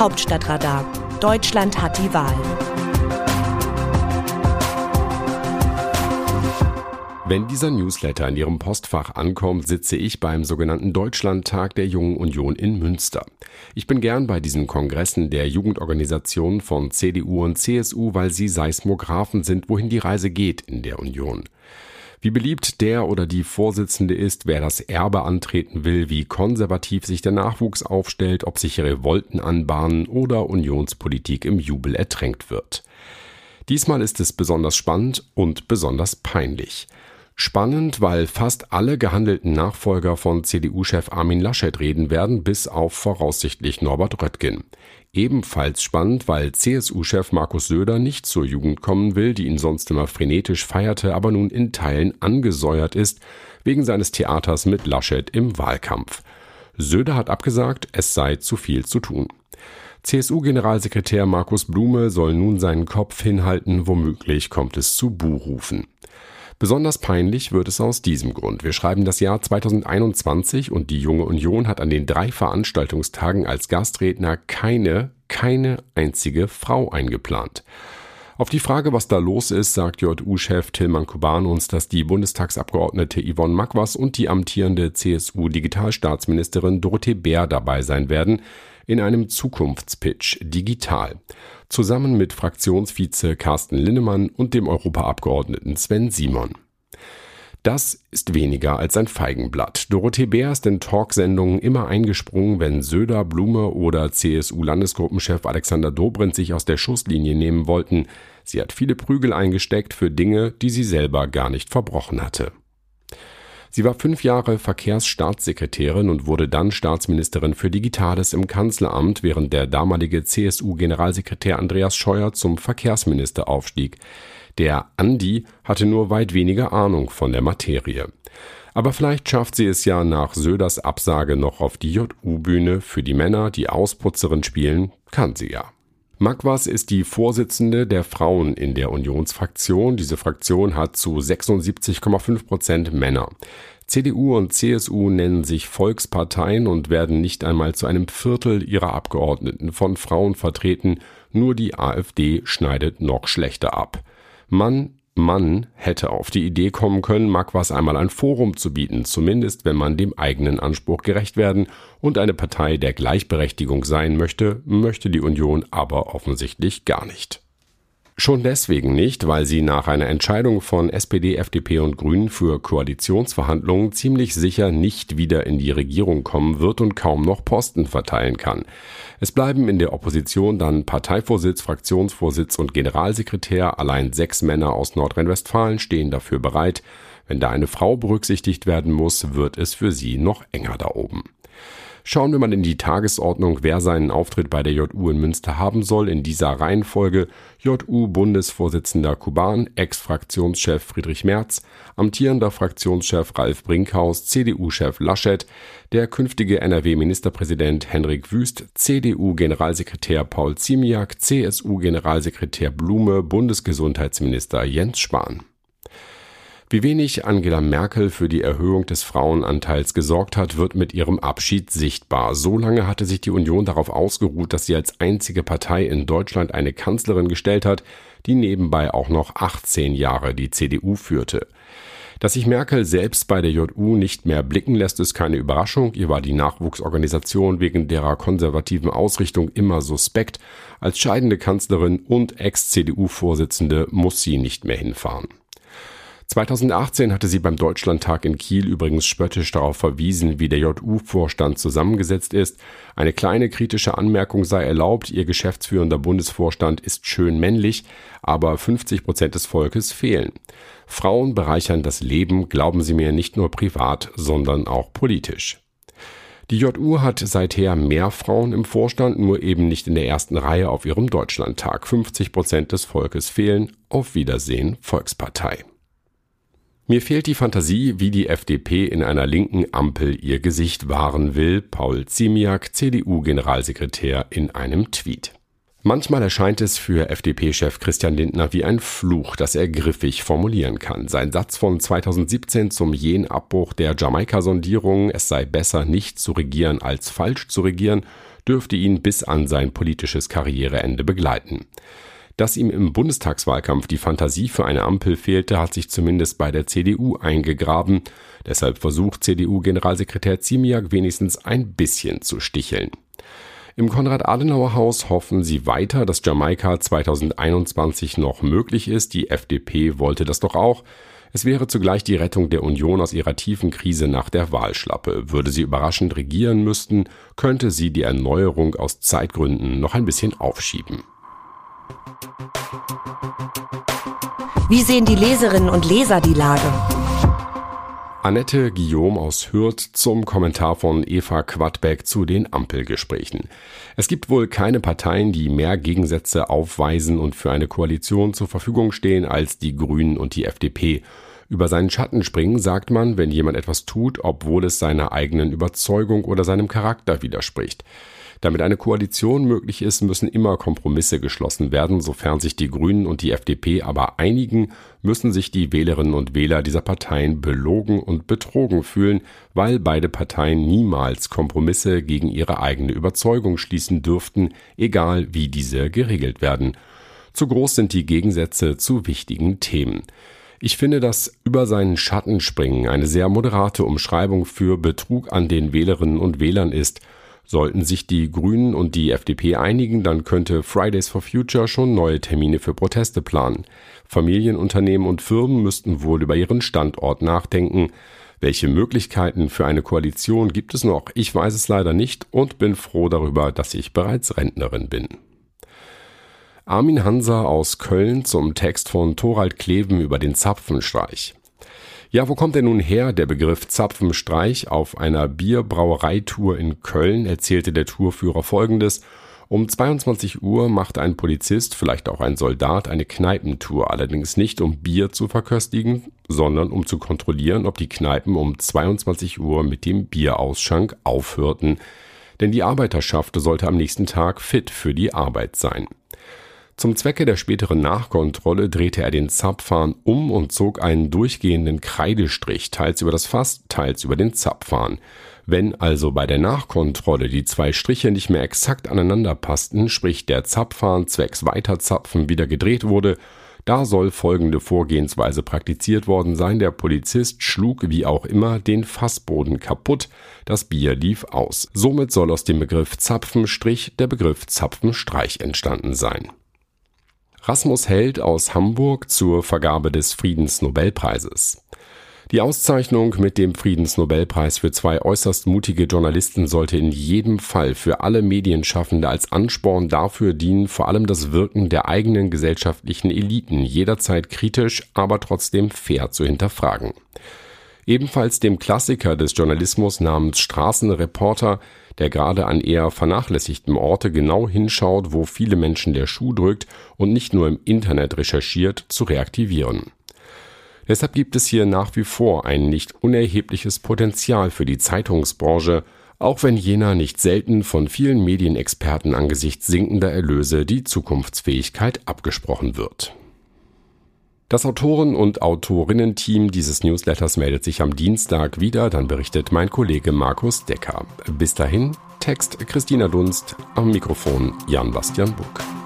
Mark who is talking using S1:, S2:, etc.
S1: Hauptstadtradar. Deutschland hat die Wahl.
S2: Wenn dieser Newsletter in Ihrem Postfach ankommt, sitze ich beim sogenannten Deutschlandtag der Jungen Union in Münster. Ich bin gern bei diesen Kongressen der Jugendorganisationen von CDU und CSU, weil sie Seismographen sind, wohin die Reise geht in der Union. Wie beliebt der oder die Vorsitzende ist, wer das Erbe antreten will, wie konservativ sich der Nachwuchs aufstellt, ob sich Revolten anbahnen oder Unionspolitik im Jubel ertränkt wird. Diesmal ist es besonders spannend und besonders peinlich. Spannend, weil fast alle gehandelten Nachfolger von CDU-Chef Armin Laschet reden werden, bis auf voraussichtlich Norbert Röttgen. Ebenfalls spannend, weil CSU-Chef Markus Söder nicht zur Jugend kommen will, die ihn sonst immer frenetisch feierte, aber nun in Teilen angesäuert ist, wegen seines Theaters mit Laschet im Wahlkampf. Söder hat abgesagt, es sei zu viel zu tun. CSU-Generalsekretär Markus Blume soll nun seinen Kopf hinhalten, womöglich kommt es zu Buhrufen. Besonders peinlich wird es aus diesem Grund. Wir schreiben das Jahr 2021 und die Junge Union hat an den drei Veranstaltungstagen als Gastredner keine, keine einzige Frau eingeplant. Auf die Frage, was da los ist, sagt JU-Chef Tilman Kuban uns, dass die Bundestagsabgeordnete Yvonne Magwas und die amtierende CSU-Digitalstaatsministerin Dorothee Bär dabei sein werden in einem Zukunftspitch digital zusammen mit Fraktionsvize Carsten Linnemann und dem Europaabgeordneten Sven Simon. Das ist weniger als ein Feigenblatt. Dorothee Bär ist in Talksendungen immer eingesprungen, wenn Söder, Blume oder CSU-Landesgruppenchef Alexander Dobrindt sich aus der Schusslinie nehmen wollten. Sie hat viele Prügel eingesteckt für Dinge, die sie selber gar nicht verbrochen hatte. Sie war fünf Jahre Verkehrsstaatssekretärin und wurde dann Staatsministerin für Digitales im Kanzleramt, während der damalige CSU-Generalsekretär Andreas Scheuer zum Verkehrsminister aufstieg. Der Andi hatte nur weit weniger Ahnung von der Materie. Aber vielleicht schafft sie es ja nach Söders Absage noch auf die JU-Bühne. Für die Männer, die Ausputzerin spielen, kann sie ja. Magwas ist die Vorsitzende der Frauen in der Unionsfraktion. Diese Fraktion hat zu 76,5 Prozent Männer. CDU und CSU nennen sich Volksparteien und werden nicht einmal zu einem Viertel ihrer Abgeordneten von Frauen vertreten. Nur die AfD schneidet noch schlechter ab. Mann Mann hätte auf die Idee kommen können, Magwas einmal ein Forum zu bieten, zumindest wenn man dem eigenen Anspruch gerecht werden und eine Partei der Gleichberechtigung sein möchte, möchte die Union aber offensichtlich gar nicht. Schon deswegen nicht, weil sie nach einer Entscheidung von SPD, FDP und Grünen für Koalitionsverhandlungen ziemlich sicher nicht wieder in die Regierung kommen wird und kaum noch Posten verteilen kann. Es bleiben in der Opposition dann Parteivorsitz, Fraktionsvorsitz und Generalsekretär. Allein sechs Männer aus Nordrhein-Westfalen stehen dafür bereit. Wenn da eine Frau berücksichtigt werden muss, wird es für sie noch enger da oben. Schauen wir mal in die Tagesordnung, wer seinen Auftritt bei der JU in Münster haben soll. In dieser Reihenfolge JU-Bundesvorsitzender Kuban, Ex-Fraktionschef Friedrich Merz, amtierender Fraktionschef Ralf Brinkhaus, CDU-Chef Laschet, der künftige NRW-Ministerpräsident Henrik Wüst, CDU-Generalsekretär Paul Ziemiak, CSU-Generalsekretär Blume, Bundesgesundheitsminister Jens Spahn. Wie wenig Angela Merkel für die Erhöhung des Frauenanteils gesorgt hat, wird mit ihrem Abschied sichtbar. So lange hatte sich die Union darauf ausgeruht, dass sie als einzige Partei in Deutschland eine Kanzlerin gestellt hat, die nebenbei auch noch 18 Jahre die CDU führte. Dass sich Merkel selbst bei der JU nicht mehr blicken lässt, ist keine Überraschung. Ihr war die Nachwuchsorganisation wegen derer konservativen Ausrichtung immer suspekt. Als scheidende Kanzlerin und Ex-CDU-Vorsitzende muss sie nicht mehr hinfahren. 2018 hatte sie beim Deutschlandtag in Kiel übrigens spöttisch darauf verwiesen, wie der JU-Vorstand zusammengesetzt ist. Eine kleine kritische Anmerkung sei erlaubt, ihr geschäftsführender Bundesvorstand ist schön männlich, aber 50 Prozent des Volkes fehlen. Frauen bereichern das Leben, glauben Sie mir, nicht nur privat, sondern auch politisch. Die JU hat seither mehr Frauen im Vorstand, nur eben nicht in der ersten Reihe auf ihrem Deutschlandtag. 50 Prozent des Volkes fehlen. Auf Wiedersehen, Volkspartei. Mir fehlt die Fantasie, wie die FDP in einer linken Ampel ihr Gesicht wahren will, Paul Ziemiak, CDU-Generalsekretär, in einem Tweet. Manchmal erscheint es für FDP-Chef Christian Lindner wie ein Fluch, das er griffig formulieren kann. Sein Satz von 2017 zum jähen Abbruch der Jamaika-Sondierung, es sei besser nicht zu regieren als falsch zu regieren, dürfte ihn bis an sein politisches Karriereende begleiten. Dass ihm im Bundestagswahlkampf die Fantasie für eine Ampel fehlte, hat sich zumindest bei der CDU eingegraben. Deshalb versucht CDU-Generalsekretär Ziemiak wenigstens ein bisschen zu sticheln. Im Konrad-Adenauer-Haus hoffen sie weiter, dass Jamaika 2021 noch möglich ist. Die FDP wollte das doch auch. Es wäre zugleich die Rettung der Union aus ihrer tiefen Krise nach der Wahlschlappe. Würde sie überraschend regieren müssten, könnte sie die Erneuerung aus Zeitgründen noch ein bisschen aufschieben.
S1: Wie sehen die Leserinnen und Leser die Lage?
S2: Annette Guillaume aus Hürth zum Kommentar von Eva Quadbeck zu den Ampelgesprächen. Es gibt wohl keine Parteien, die mehr Gegensätze aufweisen und für eine Koalition zur Verfügung stehen als die Grünen und die FDP. Über seinen Schatten springen sagt man, wenn jemand etwas tut, obwohl es seiner eigenen Überzeugung oder seinem Charakter widerspricht. Damit eine Koalition möglich ist, müssen immer Kompromisse geschlossen werden. Sofern sich die Grünen und die FDP aber einigen, müssen sich die Wählerinnen und Wähler dieser Parteien belogen und betrogen fühlen, weil beide Parteien niemals Kompromisse gegen ihre eigene Überzeugung schließen dürften, egal wie diese geregelt werden. Zu groß sind die Gegensätze zu wichtigen Themen. Ich finde, dass über seinen Schatten springen eine sehr moderate Umschreibung für Betrug an den Wählerinnen und Wählern ist Sollten sich die Grünen und die FDP einigen, dann könnte Fridays for Future schon neue Termine für Proteste planen. Familienunternehmen und Firmen müssten wohl über ihren Standort nachdenken. Welche Möglichkeiten für eine Koalition gibt es noch? Ich weiß es leider nicht und bin froh darüber, dass ich bereits Rentnerin bin. Armin Hanser aus Köln zum Text von Thorald Kleven über den Zapfenstreich. Ja, wo kommt denn nun her der Begriff Zapfenstreich? Auf einer Bierbrauereitour in Köln erzählte der Tourführer folgendes. Um 22 Uhr macht ein Polizist, vielleicht auch ein Soldat, eine Kneipentour, allerdings nicht um Bier zu verköstigen, sondern um zu kontrollieren, ob die Kneipen um 22 Uhr mit dem Bierausschank aufhörten. Denn die Arbeiterschaft sollte am nächsten Tag fit für die Arbeit sein. Zum Zwecke der späteren Nachkontrolle drehte er den Zapfhahn um und zog einen durchgehenden Kreidestrich teils über das Fass, teils über den Zapfhahn. Wenn also bei der Nachkontrolle die zwei Striche nicht mehr exakt aneinander passten, sprich der Zapfhahn zwecks Weiterzapfen wieder gedreht wurde, da soll folgende Vorgehensweise praktiziert worden sein. Der Polizist schlug wie auch immer den Fassboden kaputt. Das Bier lief aus. Somit soll aus dem Begriff Zapfenstrich der Begriff Zapfenstreich entstanden sein. Rasmus Held aus Hamburg zur Vergabe des Friedensnobelpreises. Die Auszeichnung mit dem Friedensnobelpreis für zwei äußerst mutige Journalisten sollte in jedem Fall für alle Medienschaffende als Ansporn dafür dienen, vor allem das Wirken der eigenen gesellschaftlichen Eliten jederzeit kritisch, aber trotzdem fair zu hinterfragen. Ebenfalls dem Klassiker des Journalismus namens Straßenreporter der gerade an eher vernachlässigtem Orte genau hinschaut, wo viele Menschen der Schuh drückt und nicht nur im Internet recherchiert, zu reaktivieren. Deshalb gibt es hier nach wie vor ein nicht unerhebliches Potenzial für die Zeitungsbranche, auch wenn jener nicht selten von vielen Medienexperten angesichts sinkender Erlöse die Zukunftsfähigkeit abgesprochen wird. Das Autoren- und Autorinnen-Team dieses Newsletters meldet sich am Dienstag wieder, dann berichtet mein Kollege Markus Decker. Bis dahin, Text Christina Dunst, am Mikrofon Jan Bastian Buck.